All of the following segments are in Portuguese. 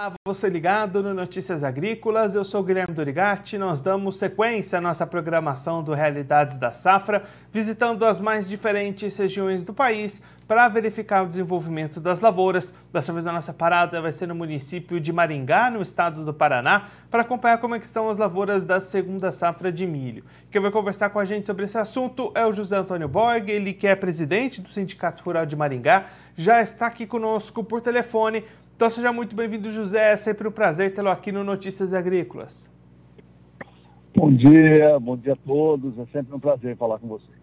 Olá, você ligado no Notícias Agrícolas, eu sou Guilherme Dorigatti. Nós damos sequência à nossa programação do Realidades da Safra, visitando as mais diferentes regiões do país para verificar o desenvolvimento das lavouras. Dessa vez a nossa parada vai ser no município de Maringá, no estado do Paraná, para acompanhar como é estão as lavouras da segunda safra de milho. Quem vai conversar com a gente sobre esse assunto é o José Antônio Borg, ele que é presidente do Sindicato Rural de Maringá, já está aqui conosco por telefone então seja muito bem-vindo, José. É sempre um prazer tê-lo aqui no Notícias Agrícolas. Bom dia, bom dia a todos. É sempre um prazer falar com vocês.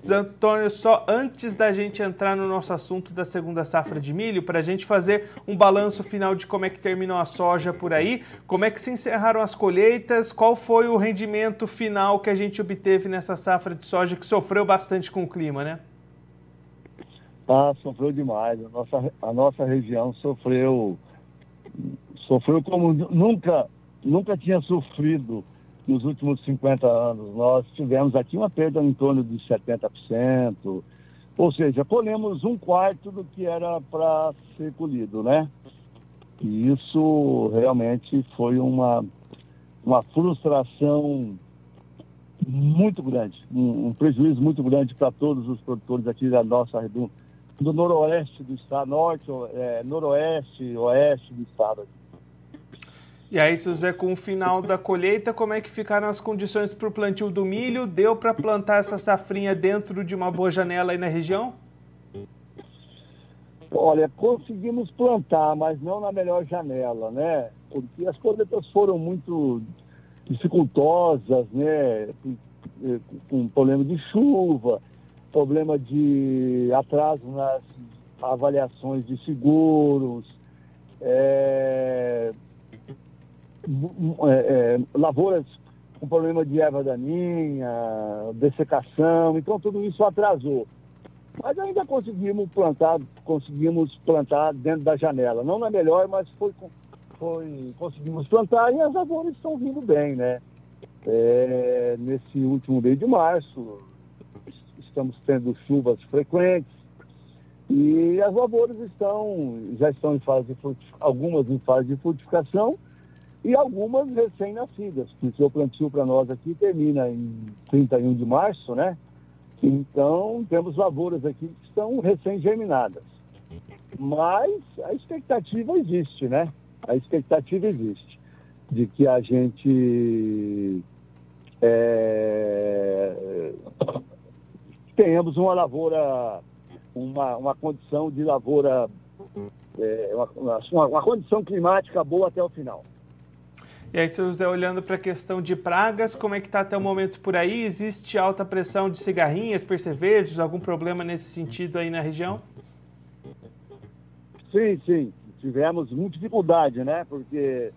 José Antônio, só antes da gente entrar no nosso assunto da segunda safra de milho, para a gente fazer um balanço final de como é que terminou a soja por aí, como é que se encerraram as colheitas, qual foi o rendimento final que a gente obteve nessa safra de soja que sofreu bastante com o clima, né? Ah, sofreu demais. A nossa, a nossa região sofreu, sofreu como nunca, nunca tinha sofrido nos últimos 50 anos. Nós tivemos aqui uma perda em torno de 70%, ou seja, colhemos um quarto do que era para ser colhido, né? E isso realmente foi uma, uma frustração muito grande, um, um prejuízo muito grande para todos os produtores aqui da nossa do noroeste do estado, norte, é, noroeste, oeste do estado. E aí, José, com o final da colheita, como é que ficaram as condições para o plantio do milho? Deu para plantar essa safrinha dentro de uma boa janela aí na região? Olha, conseguimos plantar, mas não na melhor janela, né? Porque as colheitas foram muito dificultosas, né? Com problema de chuva, problema de atraso nas avaliações de seguros, é, é, é, lavouras com problema de erva daninha, dessecação, então tudo isso atrasou. Mas ainda conseguimos plantar, conseguimos plantar dentro da janela. Não na melhor, mas foi, foi conseguimos plantar e as lavouras estão vindo bem, né? É, nesse último mês de março, estamos tendo chuvas frequentes e as lavouras estão, já estão em fase de algumas em fase de frutificação e algumas recém-nascidas, porque o plantio para nós aqui termina em 31 de março, né? Então, temos lavouras aqui que estão recém-germinadas. Mas a expectativa existe, né? A expectativa existe de que a gente é, tenhamos uma lavoura, uma, uma condição de lavoura, é, uma, uma, uma condição climática boa até o final. E aí, se você olhando para a questão de pragas, como é que está até o momento por aí? Existe alta pressão de cigarrinhas, percevejos, algum problema nesse sentido aí na região? Sim, sim. Tivemos muita dificuldade, né? Porque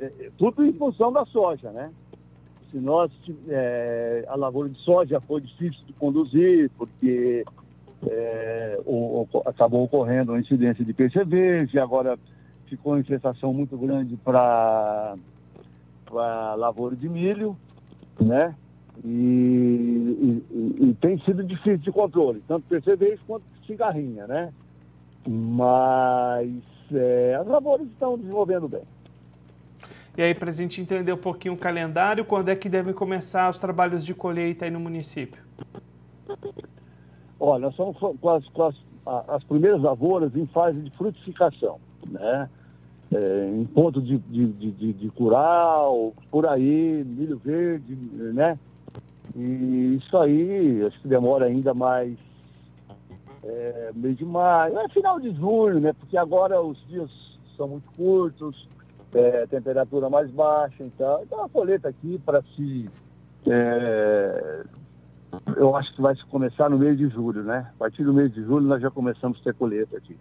é, tudo em função da soja, né? Se nós é, a lavoura de soja foi difícil de conduzir porque é, o, o, acabou ocorrendo uma incidência de percevejo e agora ficou uma infestação muito grande para a lavoura de milho, né? E, e, e, tem sido difícil de controle, tanto percevejo quanto cigarrinha, né? Mas é, as lavouras estão desenvolvendo bem. E aí, para a gente entender um pouquinho o calendário, quando é que devem começar os trabalhos de colheita aí no município? Olha, estamos com as, com as, as primeiras lavouras em fase de frutificação, né? É, em ponto de, de, de, de, curau, por aí, milho verde, né? E isso aí, acho que demora ainda mais é, mês de maio, é final de junho, né? Porque agora os dias são muito curtos, é, temperatura mais baixa, então, então a colheita aqui para se é, eu acho que vai começar no mês de julho, né? A partir do mês de julho nós já começamos a ter colheita aqui.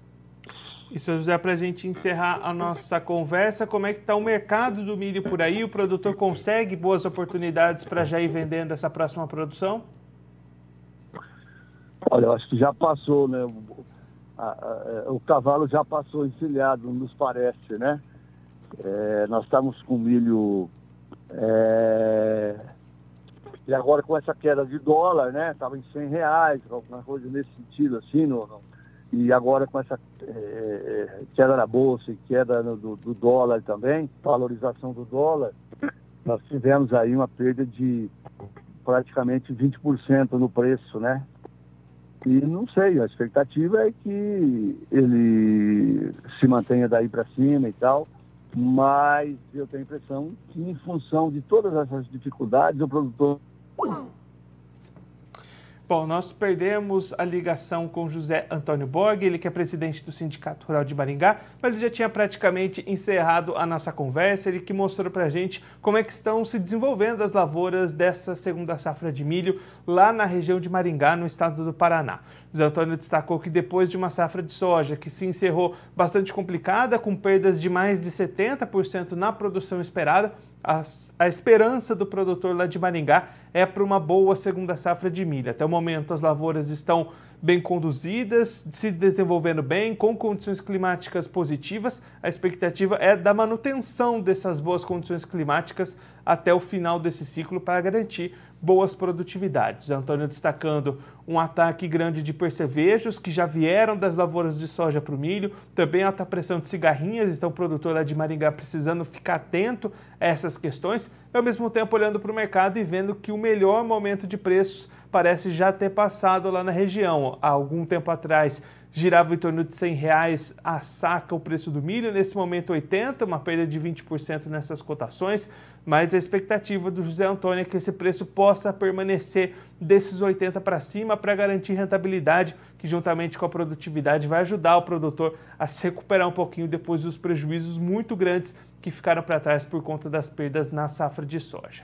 E, seu José, para a gente encerrar a nossa conversa, como é que está o mercado do milho por aí? O produtor consegue boas oportunidades para já ir vendendo essa próxima produção? Olha, eu acho que já passou, né? O, a, a, o cavalo já passou encilhado, nos parece, né? É, nós estamos com milho. É, e agora com essa queda de dólar, né? Estava em 100 reais, alguma coisa nesse sentido, assim, no, no, e agora com essa é, queda na bolsa e queda no, do, do, dólar também, valorização do dólar, nós tivemos aí uma perda de praticamente 20% no preço, né? E não sei, a expectativa é que ele se mantenha daí para cima e tal, mas eu tenho a impressão que em função de todas essas dificuldades, o produtor Bom, nós perdemos a ligação com José Antônio Borg, ele que é presidente do Sindicato Rural de Maringá, mas ele já tinha praticamente encerrado a nossa conversa, ele que mostrou para a gente como é que estão se desenvolvendo as lavouras dessa segunda safra de milho lá na região de Maringá, no estado do Paraná. José Antônio destacou que depois de uma safra de soja que se encerrou bastante complicada, com perdas de mais de 70% na produção esperada, a, a, esperança do produtor lá de Maringá é para uma boa segunda safra de milho. Até o momento, as lavouras estão bem conduzidas, se desenvolvendo bem, com condições climáticas positivas. A expectativa é da manutenção dessas boas condições climáticas até o final desse ciclo para garantir boas produtividades. Antônio destacando um ataque grande de percevejos que já vieram das lavouras de soja para o milho, também alta pressão de cigarrinhas, então o produtor lá de Maringá precisando ficar atento a essas questões, ao mesmo tempo olhando para o mercado e vendo que o melhor momento de preços parece já ter passado lá na região. Há algum tempo atrás girava em torno de 100 reais a saca o preço do milho, nesse momento 80, uma perda de 20% nessas cotações, mas a expectativa do José Antônio é que esse preço possa permanecer desses 80 para cima para garantir rentabilidade, que juntamente com a produtividade vai ajudar o produtor a se recuperar um pouquinho depois dos prejuízos muito grandes que ficaram para trás por conta das perdas na safra de soja.